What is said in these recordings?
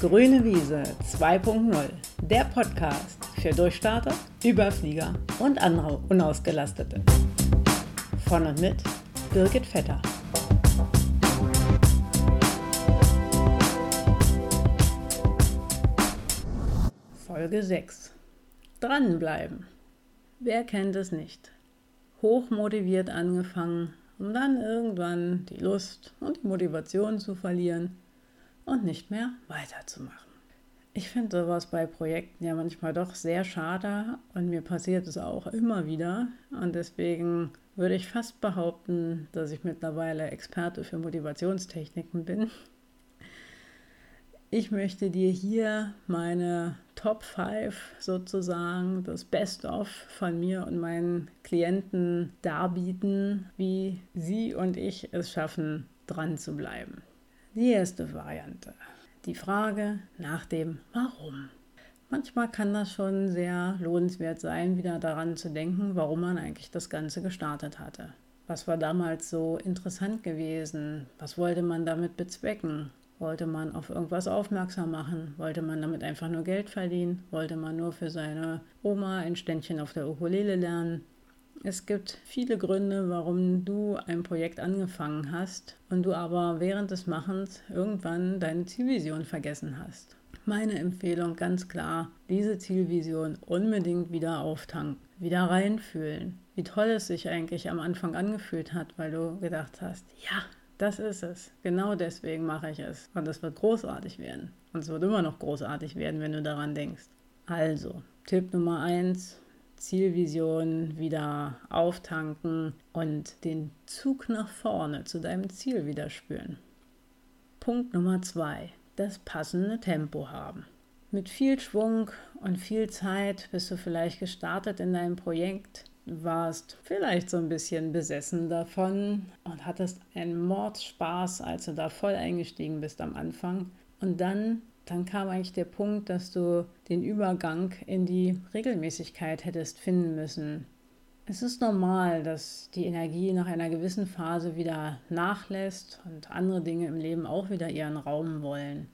Grüne Wiese 2.0, der Podcast für Durchstarter, Überflieger und andere Unausgelastete. Von und mit Birgit Vetter. Folge 6. Dranbleiben. Wer kennt es nicht? Hochmotiviert angefangen, um dann irgendwann die Lust und die Motivation zu verlieren und nicht mehr weiterzumachen. Ich finde sowas bei Projekten ja manchmal doch sehr schade und mir passiert es auch immer wieder. Und deswegen würde ich fast behaupten, dass ich mittlerweile Experte für Motivationstechniken bin. Ich möchte dir hier meine Top 5 sozusagen, das Best-of von mir und meinen Klienten darbieten, wie sie und ich es schaffen, dran zu bleiben. Die erste Variante. Die Frage nach dem Warum. Manchmal kann das schon sehr lohnenswert sein, wieder daran zu denken, warum man eigentlich das Ganze gestartet hatte. Was war damals so interessant gewesen? Was wollte man damit bezwecken? Wollte man auf irgendwas aufmerksam machen? Wollte man damit einfach nur Geld verdienen? Wollte man nur für seine Oma ein Ständchen auf der Ukulele lernen? Es gibt viele Gründe, warum du ein Projekt angefangen hast und du aber während des Machens irgendwann deine Zielvision vergessen hast. Meine Empfehlung ganz klar, diese Zielvision unbedingt wieder auftanken, wieder reinfühlen. Wie toll es sich eigentlich am Anfang angefühlt hat, weil du gedacht hast, ja, das ist es. Genau deswegen mache ich es. Und es wird großartig werden. Und es wird immer noch großartig werden, wenn du daran denkst. Also, Tipp Nummer eins, Zielvision wieder auftanken und den Zug nach vorne zu deinem Ziel wieder spüren. Punkt Nummer zwei, das passende Tempo haben. Mit viel Schwung und viel Zeit bist du vielleicht gestartet in deinem Projekt, warst vielleicht so ein bisschen besessen davon und hattest einen Mordspaß, als du da voll eingestiegen bist am Anfang. Und dann dann kam eigentlich der Punkt, dass du den Übergang in die Regelmäßigkeit hättest finden müssen. Es ist normal, dass die Energie nach einer gewissen Phase wieder nachlässt und andere Dinge im Leben auch wieder ihren Raum wollen.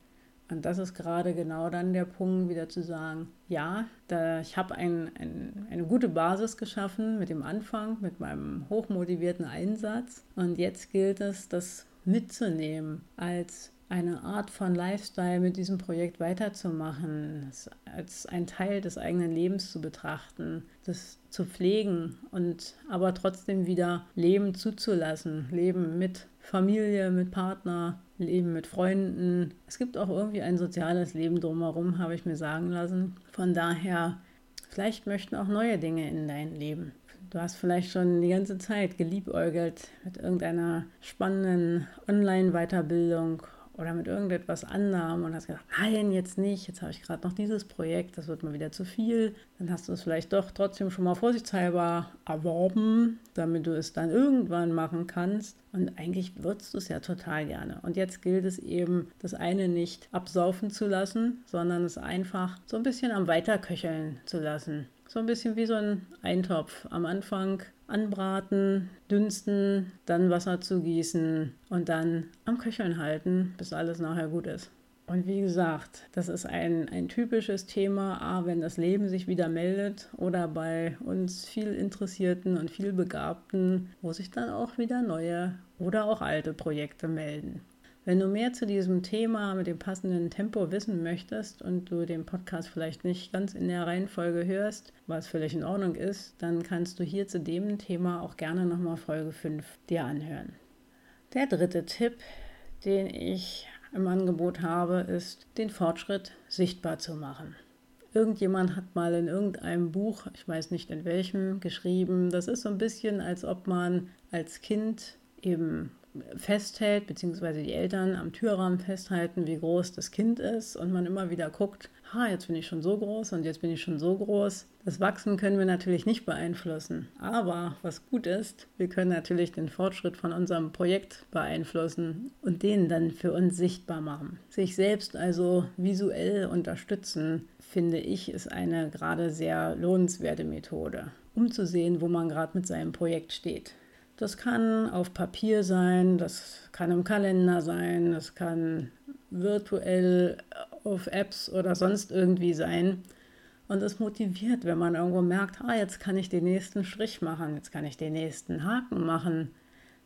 Und das ist gerade genau dann der Punkt, wieder zu sagen, ja, da, ich habe ein, ein, eine gute Basis geschaffen mit dem Anfang, mit meinem hochmotivierten Einsatz. Und jetzt gilt es, das mitzunehmen als eine Art von Lifestyle mit diesem Projekt weiterzumachen, als ein Teil des eigenen Lebens zu betrachten, das zu pflegen und aber trotzdem wieder Leben zuzulassen, Leben mit Familie, mit Partner, Leben mit Freunden. Es gibt auch irgendwie ein soziales Leben drumherum, habe ich mir sagen lassen. Von daher, vielleicht möchten auch neue Dinge in dein Leben. Du hast vielleicht schon die ganze Zeit geliebäugelt mit irgendeiner spannenden Online-Weiterbildung oder mit irgendetwas anderem und hast gedacht, nein, jetzt nicht, jetzt habe ich gerade noch dieses Projekt, das wird mal wieder zu viel. Dann hast du es vielleicht doch trotzdem schon mal vorsichtshalber erworben, damit du es dann irgendwann machen kannst. Und eigentlich würdest du es ja total gerne. Und jetzt gilt es eben, das eine nicht absaufen zu lassen, sondern es einfach so ein bisschen am Weiterköcheln zu lassen. So ein bisschen wie so ein Eintopf. Am Anfang anbraten, dünsten, dann Wasser zu gießen und dann am Köcheln halten, bis alles nachher gut ist. Und wie gesagt, das ist ein, ein typisches Thema, A, wenn das Leben sich wieder meldet oder bei uns viel Interessierten und viel Begabten, wo sich dann auch wieder neue oder auch alte Projekte melden. Wenn du mehr zu diesem Thema mit dem passenden Tempo wissen möchtest und du den Podcast vielleicht nicht ganz in der Reihenfolge hörst, was völlig in Ordnung ist, dann kannst du hier zu dem Thema auch gerne nochmal Folge 5 dir anhören. Der dritte Tipp, den ich im Angebot habe, ist, den Fortschritt sichtbar zu machen. Irgendjemand hat mal in irgendeinem Buch, ich weiß nicht in welchem, geschrieben, das ist so ein bisschen, als ob man als Kind eben festhält, beziehungsweise die Eltern am Türrahmen festhalten, wie groß das Kind ist und man immer wieder guckt, ha, jetzt bin ich schon so groß und jetzt bin ich schon so groß. Das Wachsen können wir natürlich nicht beeinflussen. Aber was gut ist, wir können natürlich den Fortschritt von unserem Projekt beeinflussen und den dann für uns sichtbar machen. Sich selbst also visuell unterstützen, finde ich, ist eine gerade sehr lohnenswerte Methode, um zu sehen, wo man gerade mit seinem Projekt steht. Das kann auf Papier sein, das kann im Kalender sein, das kann virtuell auf Apps oder sonst irgendwie sein. Und es motiviert, wenn man irgendwo merkt, ah, jetzt kann ich den nächsten Strich machen, jetzt kann ich den nächsten Haken machen.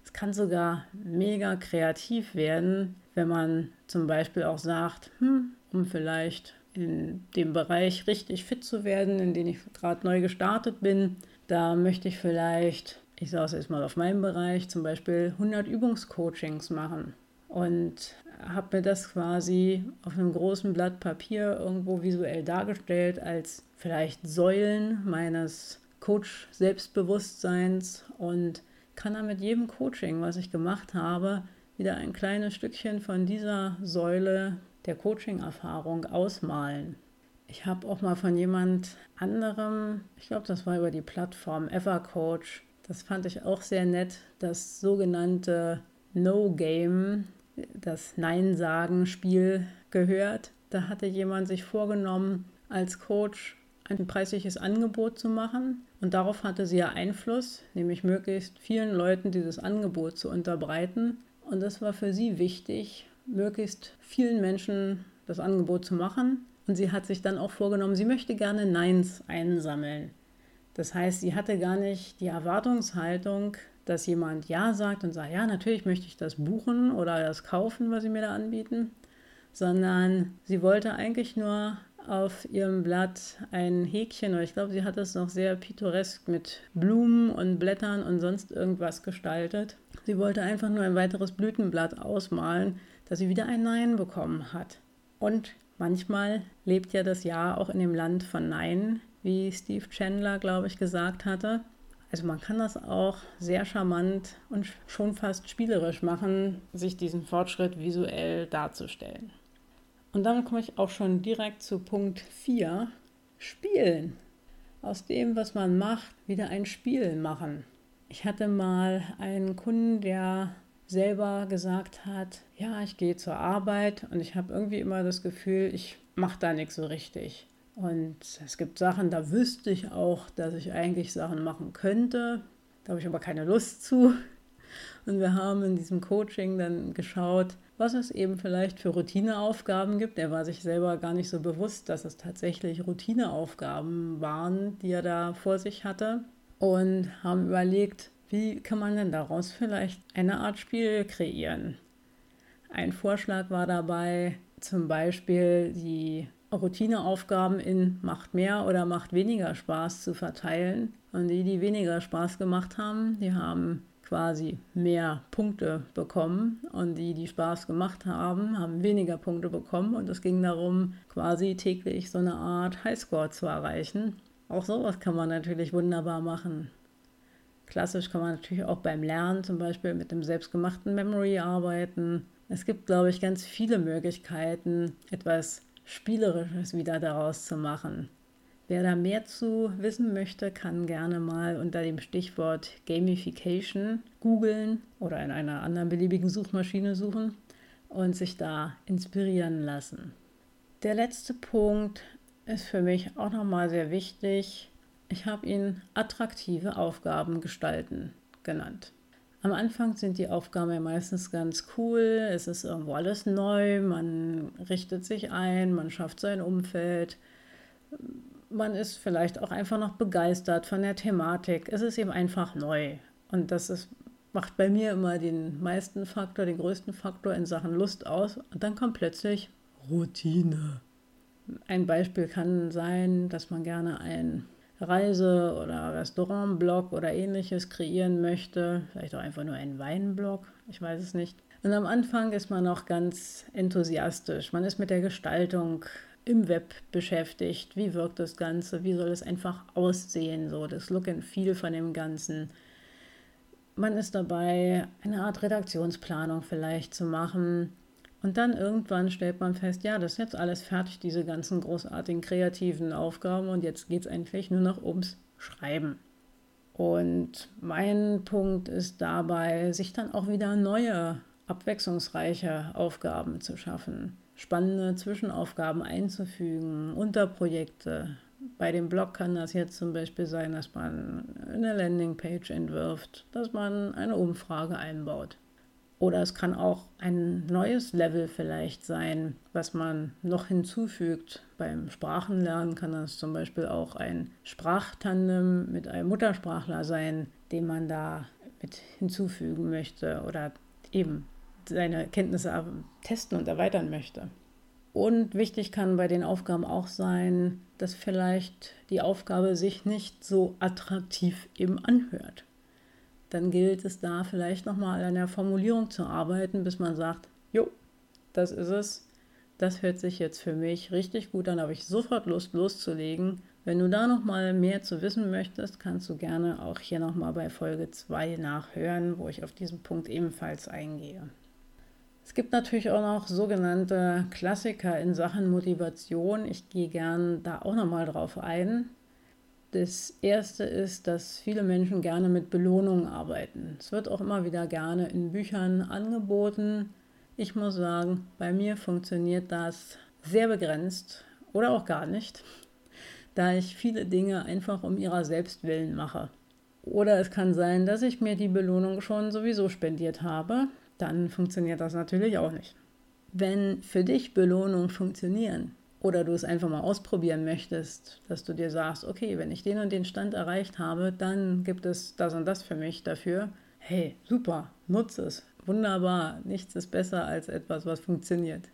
Es kann sogar mega kreativ werden, wenn man zum Beispiel auch sagt, hm, um vielleicht in dem Bereich richtig fit zu werden, in den ich gerade neu gestartet bin, da möchte ich vielleicht, ich es jetzt mal auf meinem Bereich, zum Beispiel 100 Übungscoachings machen und habe mir das quasi auf einem großen Blatt Papier irgendwo visuell dargestellt als vielleicht Säulen meines Coach-Selbstbewusstseins und kann dann mit jedem Coaching, was ich gemacht habe, wieder ein kleines Stückchen von dieser Säule der Coaching-Erfahrung ausmalen. Ich habe auch mal von jemand anderem, ich glaube, das war über die Plattform Evercoach, das fand ich auch sehr nett, das sogenannte No-Game, das Nein-Sagen-Spiel gehört. Da hatte jemand sich vorgenommen, als Coach ein preisliches Angebot zu machen. Und darauf hatte sie ja Einfluss, nämlich möglichst vielen Leuten dieses Angebot zu unterbreiten. Und das war für sie wichtig, möglichst vielen Menschen das Angebot zu machen. Und sie hat sich dann auch vorgenommen, sie möchte gerne Neins einsammeln. Das heißt, sie hatte gar nicht die Erwartungshaltung, dass jemand Ja sagt und sagt, ja, natürlich möchte ich das buchen oder das kaufen, was sie mir da anbieten, sondern sie wollte eigentlich nur auf ihrem Blatt ein Häkchen, oder ich glaube, sie hat es noch sehr pittoresk mit Blumen und Blättern und sonst irgendwas gestaltet. Sie wollte einfach nur ein weiteres Blütenblatt ausmalen, dass sie wieder ein Nein bekommen hat. Und manchmal lebt ja das Ja auch in dem Land von Nein, wie Steve Chandler, glaube ich, gesagt hatte. Also man kann das auch sehr charmant und schon fast spielerisch machen, sich diesen Fortschritt visuell darzustellen. Und damit komme ich auch schon direkt zu Punkt 4, Spielen. Aus dem, was man macht, wieder ein Spiel machen. Ich hatte mal einen Kunden, der selber gesagt hat, ja, ich gehe zur Arbeit und ich habe irgendwie immer das Gefühl, ich mache da nichts so richtig. Und es gibt Sachen, da wüsste ich auch, dass ich eigentlich Sachen machen könnte. Da habe ich aber keine Lust zu. Und wir haben in diesem Coaching dann geschaut, was es eben vielleicht für Routineaufgaben gibt. Er war sich selber gar nicht so bewusst, dass es tatsächlich Routineaufgaben waren, die er da vor sich hatte. Und haben überlegt, wie kann man denn daraus vielleicht eine Art Spiel kreieren? Ein Vorschlag war dabei zum Beispiel die Routineaufgaben in macht mehr oder macht weniger Spaß zu verteilen. Und die, die weniger Spaß gemacht haben, die haben quasi mehr Punkte bekommen und die, die Spaß gemacht haben, haben weniger Punkte bekommen und es ging darum, quasi täglich so eine Art Highscore zu erreichen. Auch sowas kann man natürlich wunderbar machen. Klassisch kann man natürlich auch beim Lernen zum Beispiel mit dem selbstgemachten Memory arbeiten. Es gibt, glaube ich, ganz viele Möglichkeiten, etwas Spielerisches wieder daraus zu machen. Wer da mehr zu wissen möchte, kann gerne mal unter dem Stichwort Gamification googeln oder in einer anderen beliebigen Suchmaschine suchen und sich da inspirieren lassen. Der letzte Punkt ist für mich auch nochmal sehr wichtig. Ich habe ihn attraktive Aufgaben gestalten genannt. Am Anfang sind die Aufgaben ja meistens ganz cool, es ist irgendwo alles neu, man richtet sich ein, man schafft sein Umfeld, man ist vielleicht auch einfach noch begeistert von der Thematik. Es ist eben einfach neu. Und das ist, macht bei mir immer den meisten Faktor, den größten Faktor in Sachen Lust aus. Und dann kommt plötzlich Routine. Ein Beispiel kann sein, dass man gerne ein Reise- oder Restaurantblog oder ähnliches kreieren möchte, vielleicht auch einfach nur einen Weinblog, ich weiß es nicht. Und am Anfang ist man noch ganz enthusiastisch. Man ist mit der Gestaltung im Web beschäftigt. Wie wirkt das Ganze? Wie soll es einfach aussehen? So das Look and Feel von dem Ganzen. Man ist dabei, eine Art Redaktionsplanung vielleicht zu machen. Und dann irgendwann stellt man fest, ja, das ist jetzt alles fertig, diese ganzen großartigen kreativen Aufgaben und jetzt geht es eigentlich nur noch ums Schreiben. Und mein Punkt ist dabei, sich dann auch wieder neue, abwechslungsreiche Aufgaben zu schaffen, spannende Zwischenaufgaben einzufügen, Unterprojekte. Bei dem Blog kann das jetzt zum Beispiel sein, dass man eine Landingpage entwirft, dass man eine Umfrage einbaut Oder es kann auch ein neues Level vielleicht sein, was man noch hinzufügt. Beim Sprachenlernen kann das zum Beispiel auch ein Sprachtandem mit einem Muttersprachler sein, den man da mit hinzufügen möchte oder eben seine Kenntnisse testen und erweitern möchte. Und wichtig kann bei den Aufgaben auch sein, dass vielleicht die Aufgabe sich nicht so attraktiv eben anhört dann gilt es da vielleicht nochmal an der Formulierung zu arbeiten, bis man sagt, jo, das ist es, das hört sich jetzt für mich richtig gut an, habe ich sofort Lust loszulegen. Wenn du da nochmal mehr zu wissen möchtest, kannst du gerne auch hier nochmal bei Folge 2 nachhören, wo ich auf diesen Punkt ebenfalls eingehe. Es gibt natürlich auch noch sogenannte Klassiker in Sachen Motivation. Ich gehe gern da auch nochmal drauf ein. Das erste ist, dass viele Menschen gerne mit Belohnungen arbeiten. Es wird auch immer wieder gerne in Büchern angeboten. Ich muss sagen, bei mir funktioniert das sehr begrenzt oder auch gar nicht, da ich viele Dinge einfach um ihrer selbst willen mache. Oder es kann sein, dass ich mir die Belohnung schon sowieso spendiert habe. Dann funktioniert das natürlich auch nicht. Wenn für dich Belohnungen funktionieren, oder du es einfach mal ausprobieren möchtest, dass du dir sagst, okay, wenn ich den und den Stand erreicht habe, dann gibt es das und das für mich dafür. Hey, super, nutze es. Wunderbar, nichts ist besser als etwas, was funktioniert.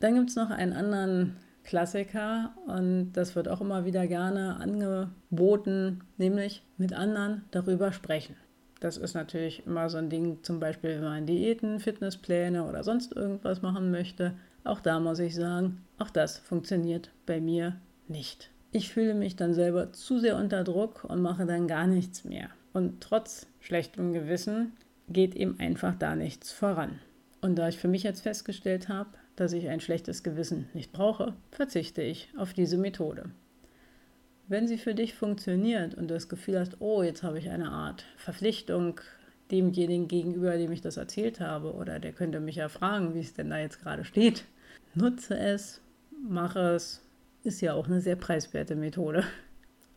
Dann gibt es noch einen anderen Klassiker und das wird auch immer wieder gerne angeboten, nämlich mit anderen darüber sprechen. Das ist natürlich immer so ein Ding, zum Beispiel, wenn man Diäten, Fitnesspläne oder sonst irgendwas machen möchte. Auch da muss ich sagen, auch das funktioniert bei mir nicht. Ich fühle mich dann selber zu sehr unter Druck und mache dann gar nichts mehr. Und trotz schlechtem Gewissen geht eben einfach da nichts voran. Und da ich für mich jetzt festgestellt habe, dass ich ein schlechtes Gewissen nicht brauche, verzichte ich auf diese Methode. Wenn sie für dich funktioniert und du das Gefühl hast, oh, jetzt habe ich eine Art Verpflichtung demjenigen gegenüber, dem ich das erzählt habe, oder der könnte mich ja fragen, wie es denn da jetzt gerade steht, Nutze es, mache es. Ist ja auch eine sehr preiswerte Methode.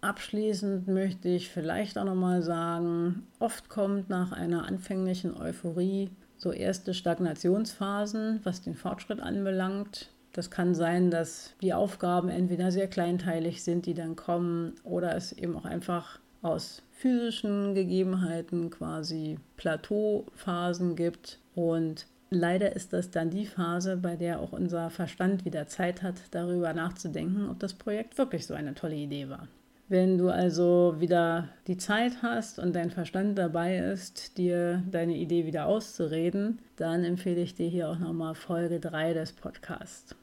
Abschließend möchte ich vielleicht auch nochmal sagen, oft kommt nach einer anfänglichen Euphorie so erste Stagnationsphasen, was den Fortschritt anbelangt. Das kann sein, dass die Aufgaben entweder sehr kleinteilig sind, die dann kommen, oder es eben auch einfach aus physischen Gegebenheiten quasi Plateauphasen gibt. Und Leider ist das dann die Phase, bei der auch unser Verstand wieder Zeit hat, darüber nachzudenken, ob das Projekt wirklich so eine tolle Idee war. Wenn du also wieder die Zeit hast und dein Verstand dabei ist, dir deine Idee wieder auszureden, dann empfehle ich dir hier auch nochmal Folge 3 des Podcasts.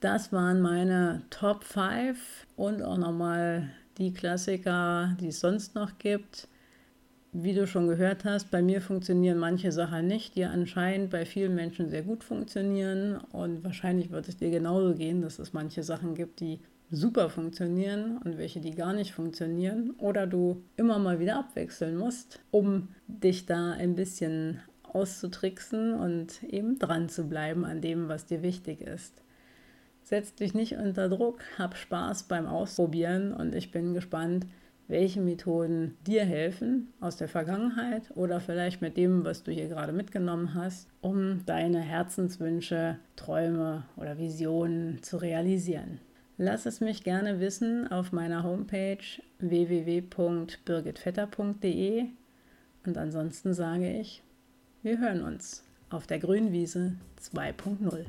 Das waren meine Top 5 und auch nochmal die Klassiker, die es sonst noch gibt wie du schon gehört hast, bei mir funktionieren manche Sachen nicht, die anscheinend bei vielen Menschen sehr gut funktionieren. Und wahrscheinlich wird es dir genauso gehen, dass es manche Sachen gibt, die super funktionieren und welche, die gar nicht funktionieren. Oder du immer mal wieder abwechseln musst, um dich da ein bisschen auszutricksen und eben dran zu bleiben an dem, was dir wichtig ist. Setz dich nicht unter Druck, hab Spaß beim Ausprobieren und ich bin gespannt, welche Methoden dir helfen aus der Vergangenheit oder vielleicht mit dem, was du hier gerade mitgenommen hast, um deine Herzenswünsche, Träume oder Visionen zu realisieren. Lass es mich gerne wissen auf meiner Homepage www.birgitvetter.de und ansonsten sage ich, wir hören uns auf der Grünwiese 2.0.